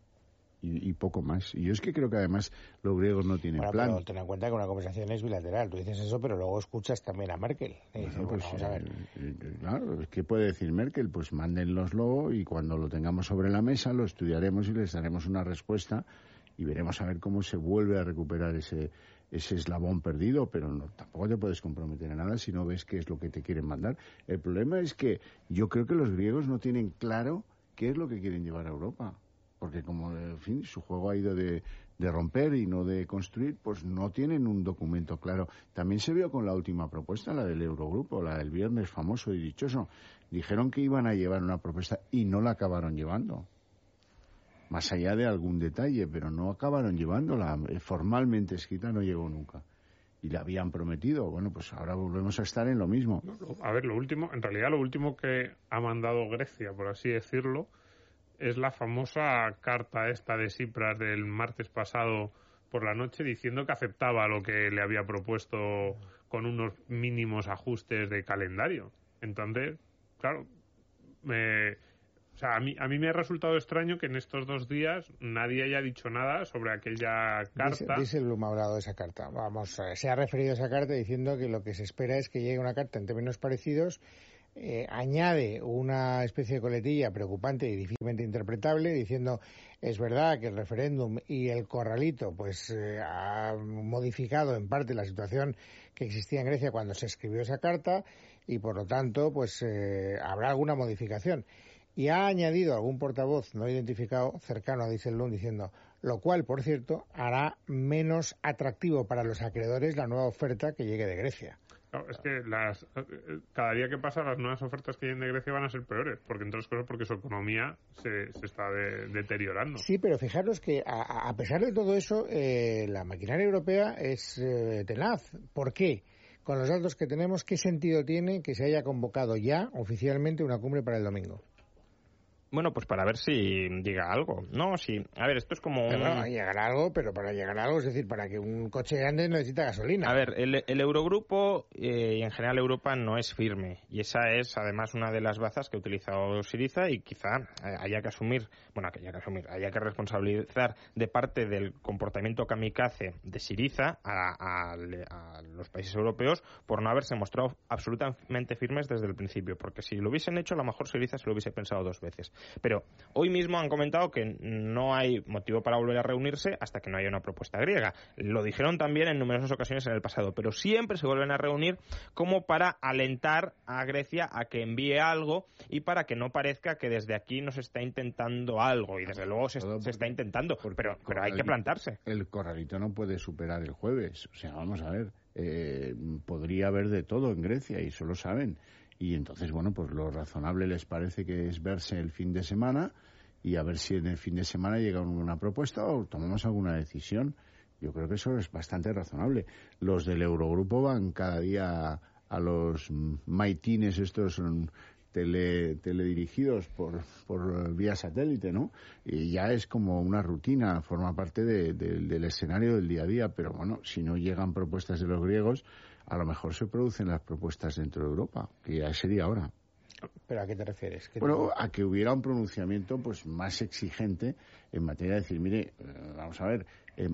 Y, poco más. Y yo es que creo que además los griegos no tienen plan. Pero ten en cuenta que una conversación es bilateral. Tú dices eso, pero luego escuchas también a Merkel. Pues, vamos a ver. Eh, eh, claro, ¿qué puede decir Merkel? Pues mándenloslo y cuando lo tengamos sobre la mesa lo estudiaremos y les daremos una respuesta y veremos a ver cómo se vuelve a recuperar ese, ese eslabón perdido, pero no, tampoco te puedes comprometer a nada si no ves qué es lo que te quieren mandar. El problema es que yo creo que los griegos no tienen claro qué es lo que quieren llevar a Europa, porque como, en fin, su juego ha ido de, de romper y no de construir, pues no tienen un documento claro. También se vio con la última propuesta, la del Eurogrupo, la del viernes famoso y dichoso. Dijeron que iban a llevar una propuesta y no la acabaron llevando más allá de algún detalle, pero no acabaron llevándola. Eh, formalmente escrita no llegó nunca. Y la habían prometido. Bueno, pues ahora volvemos a estar en lo mismo. A ver, lo último, en realidad lo último que ha mandado Grecia, por así decirlo, es la famosa carta esta de Cipras del martes pasado por la noche diciendo que aceptaba lo que le había propuesto con unos mínimos ajustes de calendario. Entonces, claro, me o sea, a mí, a mí me ha resultado extraño que en estos dos días nadie haya dicho nada sobre aquella carta. Dice, Blum ha de esa carta. Vamos, eh, se ha referido a esa carta diciendo que lo que se espera es que llegue una carta en términos parecidos eh, añade una especie de coletilla preocupante y difícilmente interpretable diciendo es verdad que el referéndum y el corralito pues eh, ha modificado en parte la situación que existía en Grecia cuando se escribió esa carta y por lo tanto pues habrá alguna modificación y ha añadido algún portavoz no identificado cercano a Dieselblum diciendo lo cual, por cierto, hará menos atractivo para los acreedores la nueva oferta que llegue de Grecia. es que las, cada día que pasa las nuevas ofertas que lleguen de Grecia van a ser peores, porque entre otras cosas porque su economía se, se está deteriorando. Sí, pero fijaros que a, pesar de todo eso, eh, la maquinaria europea es eh, tenaz. ¿Por qué? Con los datos que tenemos, ¿qué sentido tiene que se haya convocado ya oficialmente una cumbre para el domingo? Bueno, pues para ver si llega algo. No, sí. A ver, esto es como. Un... llegar algo, pero para llegar a algo, es decir, para que un coche grande necesita gasolina. A ver, el, Eurogrupo eh, y en general Europa no es firme. Y esa es además una de las bazas que ha utilizado Siriza y quizá eh, haya que asumir, bueno, que haya que asumir, haya que responsabilizar de parte del comportamiento kamikaze de Siriza a, a los países europeos por no haberse mostrado absolutamente firmes desde el principio. Porque si lo hubiesen hecho, a lo mejor Siriza se lo hubiese pensado dos veces. Pero hoy mismo han comentado que no hay motivo para volver a reunirse hasta que no haya una propuesta griega. Lo dijeron también en numerosas ocasiones en el pasado, pero siempre se vuelven a reunir como para alentar a Grecia a que envíe algo y para que no parezca que desde aquí no se está intentando algo. Y desde luego se, está intentando, pero, pero hay que plantarse. El corralito no puede superar el jueves. O sea, vamos a ver. Eh, podría haber de todo en Grecia y eso lo saben. Y entonces, bueno, pues lo razonable les parece que es verse el fin de semana y a ver si en el fin de semana llega una propuesta o tomamos alguna decisión. Yo creo que eso es bastante razonable. Los del Eurogrupo van cada día a los maitines estos tele, teledirigidos por, por vía satélite, ¿no? Y ya es como una rutina, forma parte del escenario del día a día, pero bueno, si no llegan propuestas de los griegos, a lo mejor se producen las propuestas dentro de Europa, que ya sería ahora. ¿Pero a qué te refieres? bueno, a que hubiera un pronunciamiento pues más exigente en materia de decir, mire, eh, vamos a ver, eh,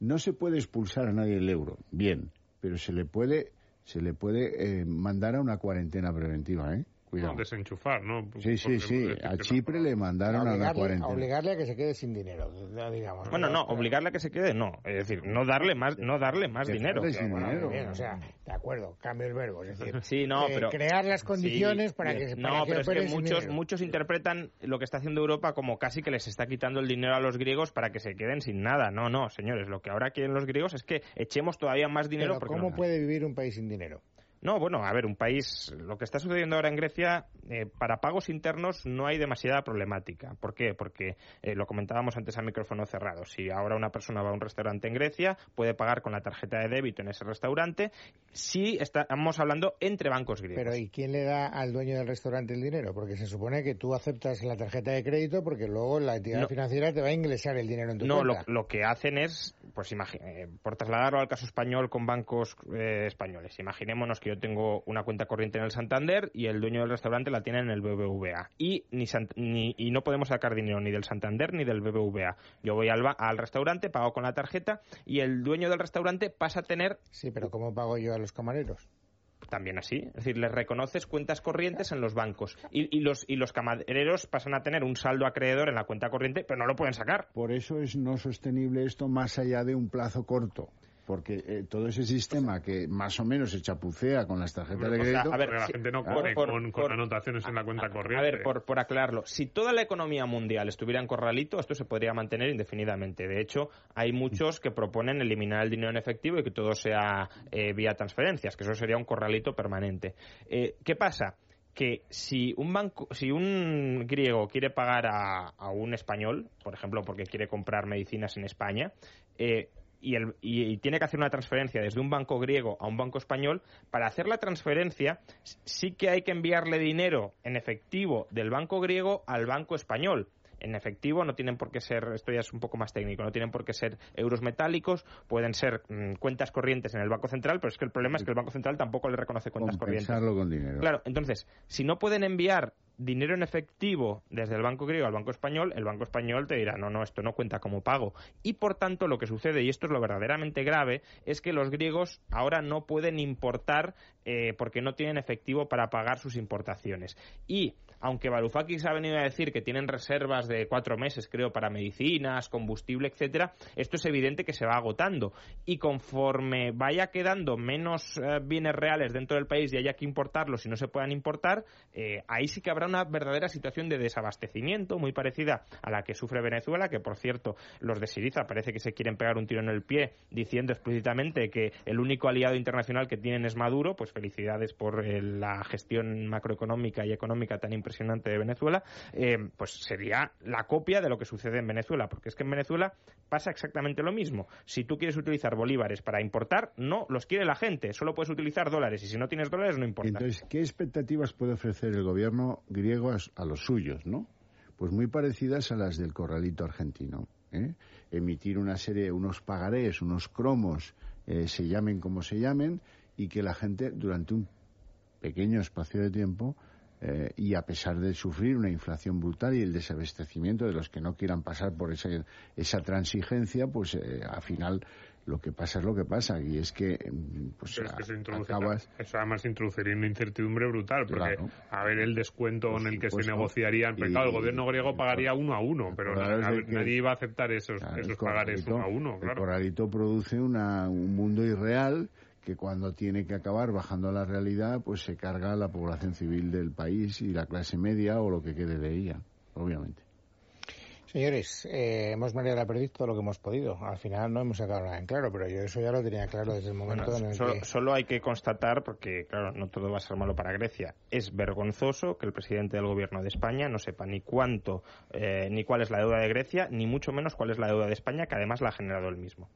no se puede expulsar a nadie del euro, bien, pero se le puede se le puede eh, mandar a una cuarentena preventiva, ¿eh? Desenchufar, ¿no? Sí, sí, sí. A Chipre le mandaron a, la cuarentena. obligarle a que se quede sin dinero, digamos. Bueno, no, obligarle a que se quede, no. Es decir, no darle más, no darle más dinero. o sea, de acuerdo, cambio el verbo. Es decir, <laughs> sí, no, pero, crear las condiciones para que se No, pero es que muchos, muchos interpretan lo que está haciendo Europa como casi que les está quitando el dinero a los griegos para que se queden sin nada. No, no, señores, lo que ahora quieren los griegos es que echemos todavía más dinero. Pero ¿Cómo puede vivir un país sin dinero? No, bueno, a ver, un país, lo que está sucediendo ahora en Grecia, eh, para pagos internos no hay demasiada problemática. ¿Por qué? Porque eh, lo comentábamos antes a micrófono cerrado. Si ahora una persona va a un restaurante en Grecia, puede pagar con la tarjeta de débito en ese restaurante, si estamos hablando entre bancos griegos. Pero ¿y quién le da al dueño del restaurante el dinero? Porque se supone que tú aceptas la tarjeta de crédito porque luego la entidad financiera te va a ingresar el dinero en tu cuenta. No, lo, lo, que hacen es, pues eh, por trasladarlo al caso español con bancos españoles. Imaginémonos que yo tengo una cuenta corriente en el Santander y el dueño del restaurante la tiene en el BBVA. Y, ni, y no podemos sacar dinero ni del Santander ni del BBVA. Yo voy al, al restaurante, pago con la tarjeta y el dueño del restaurante pasa a tener... Sí, pero ¿cómo pago yo a los camareros? también así. Es decir, les reconoces cuentas corrientes en los bancos. Y, los, y los camareros pasan a tener un saldo acreedor en la cuenta corriente, pero no lo pueden sacar. Por eso es no sostenible esto más allá de un plazo corto porque eh, todo ese sistema que más o menos se chapucea con las tarjetas de crédito... a ver, la gente no pone con, anotaciones en la cuenta corriente. A ver, por, por, aclararlo, si toda la economía mundial estuviera en corralito, esto se podría mantener indefinidamente. De hecho, hay muchos que proponen eliminar el dinero en efectivo y que todo sea eh, vía transferencias, que eso sería un corralito permanente. Eh, ¿Qué pasa? que si un banco, si un griego quiere pagar a, a, un español, por ejemplo, porque quiere comprar medicinas en España, eh, y, tiene que hacer una transferencia desde un banco griego a un banco español, para hacer la transferencia sí que hay que enviarle dinero en efectivo del banco griego al banco español en efectivo, no tienen por qué ser, esto ya es un poco más técnico, no tienen por qué ser euros metálicos, pueden ser mm, cuentas corrientes en el Banco Central, pero es que el problema es que el Banco Central tampoco le reconoce cuentas corrientes. con dinero. Claro, entonces, si no pueden enviar dinero en efectivo desde el banco griego al banco español, el banco español te dirá, no, no, esto no cuenta como pago. Y por tanto, lo que sucede, y esto es lo verdaderamente grave, es que los griegos ahora no pueden importar eh, porque no tienen efectivo para pagar sus importaciones. Y aunque Varoufakis ha venido a decir que tienen reservas de cuatro meses, creo, para medicinas, combustible, etcétera, esto es evidente que se va agotando. Y conforme vaya quedando menos eh, bienes reales dentro del país y haya que importarlos y no se puedan importar, eh, ahí sí que habrá una verdadera situación de desabastecimiento muy parecida a la que sufre Venezuela, que por cierto, los de Siriza parece que se quieren pegar un tiro en el pie diciendo explícitamente que el único aliado internacional que tienen es Maduro, pues felicidades por eh, la gestión macroeconómica y económica tan impresionante de Venezuela, eh, pues sería la copia de lo que sucede en Venezuela, porque es que en Venezuela pasa exactamente lo mismo. Si tú quieres utilizar bolívares para importar, no los quiere la gente, solo puedes utilizar dólares y si no tienes dólares no importa. Entonces, ¿qué expectativas puede ofrecer el gobierno griego a, los suyos, no? Pues muy parecidas a las del corralito argentino. ¿eh? Emitir una serie, unos pagarés, unos cromos, eh, se llamen como se llamen, y que la gente durante un pequeño espacio de tiempo eh, y a pesar de sufrir una inflación brutal y el desabastecimiento de los que no quieran pasar por esa, esa transigencia, pues eh, al final lo que pasa es lo que pasa y es que mm, pues acabas... eso además introduciría una incertidumbre brutal porque a ver el descuento en el que se negociarían pues claro, el gobierno griego pagaría uno a uno pero nadie iba a aceptar esos, esos pagares uno a uno claro. el corralito produce una, un mundo irreal que cuando tiene que acabar bajando a la realidad, pues se carga la población civil del país y la clase media o lo que quede de ella, obviamente. Señores, eh, hemos manera perdido todo lo que hemos podido. Al final no hemos sacado nada en claro, pero yo eso ya lo tenía claro desde el momento en el que... Solo hay que constatar, porque claro, no todo va a ser malo para Grecia, es vergonzoso que el presidente del gobierno de España no sepa ni cuánto, eh, ni cuál es la deuda de Grecia, ni mucho menos cuál es la deuda de España, que además la ha generado él mismo.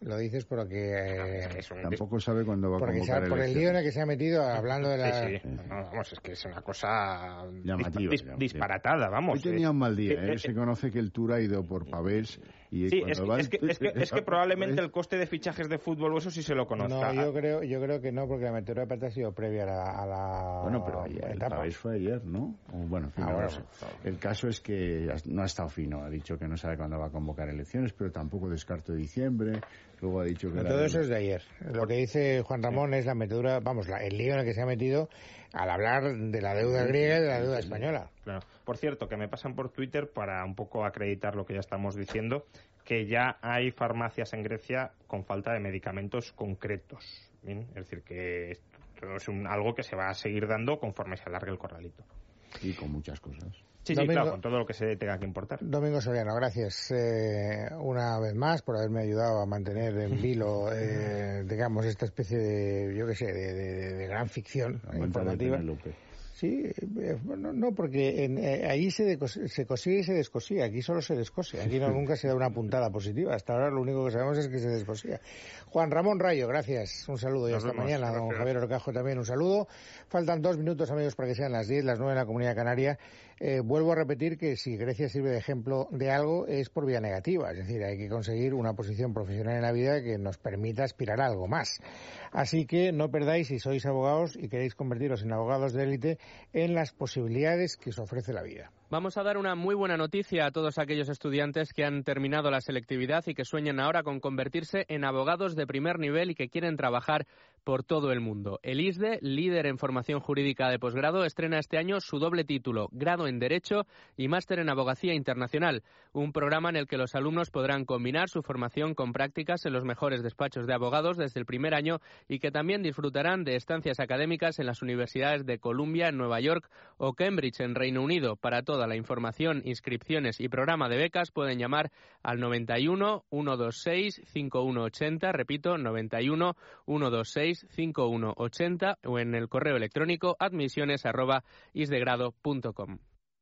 Lo dices porque... Eh, Tampoco sabe cuándo va a convocar Por el lío en el que se ha metido hablando de la... Sí, sí. vamos, es que es una cosa llamativa, disparatada, vamos. Hoy tenía un mal día, ¿eh? se conoce que el Tour ha ido por Pavés y sí, es, que, es, que, es, que, <laughs> probablemente el coste de fichajes de fútbol eso sí se lo conozca. No, yo creo, yo creo que no, porque la metedura de pata ha sido previa a la, Bueno, pero ayer, el Pavés fue ayer, ¿no? bueno, en fin, ah, El caso es que no ha estado fino, ha dicho que no sabe cuándo va a convocar elecciones, pero tampoco descarto diciembre. Luego ha dicho que... Todo eso es de ayer. Lo que dice Juan Ramón es la metedura, vamos, el lío en el que se ha metido al hablar de la deuda griega y de la deuda española. Claro. Por cierto, que me pasan por Twitter para un poco acreditar lo que ya estamos diciendo, que ya hay farmacias en Grecia con falta de medicamentos concretos. Es decir, que esto es algo que se va a seguir dando conforme se alargue el corralito. Y con muchas cosas. Sí, sí, claro, con todo lo que se tenga que importar. Domingo Soriano, gracias eh, una vez más por haberme ayudado a mantener en <laughs> vilo, eh, digamos, esta especie de, yo qué sé, de, gran ficción informativa. Sí, eh, no, porque en, eh, ahí se, se cosía y se descosía. Aquí solo se descosía. Aquí no, <laughs> nunca se da una puntada positiva. Hasta ahora lo único que sabemos es que se descosía. Juan Ramón Rayo, gracias. Un saludo y hasta mañana. Don Javier Orcajo también un saludo. Faltan dos minutos, amigos, para que sean las diez, las nueve en la Comunidad Canaria. Eh, vuelvo a repetir que si Grecia sirve de ejemplo de algo es por vía negativa. Es decir, hay que conseguir una posición profesional en la vida que nos permita aspirar a algo más. Así que no perdáis, si sois abogados y queréis convertiros en abogados de élite, en las posibilidades que os ofrece la vida. Vamos a dar una muy buena noticia a todos aquellos estudiantes que han terminado la selectividad y que sueñan ahora con convertirse en abogados de primer nivel y que quieren trabajar por todo el mundo. El ISDE, líder en formación jurídica de posgrado, estrena este año su doble título, grado en Derecho y máster en Abogacía Internacional, un programa en el que los alumnos podrán combinar su formación con prácticas en los mejores despachos de abogados desde el primer año y que también disfrutarán de estancias académicas en las universidades de Columbia en Nueva York o Cambridge en Reino Unido. Para toda la información, inscripciones y programa de becas pueden llamar al 91 126 5180, repito, 91 126 5180 o en el correo electrónico admisiones arroba isdegrado.com.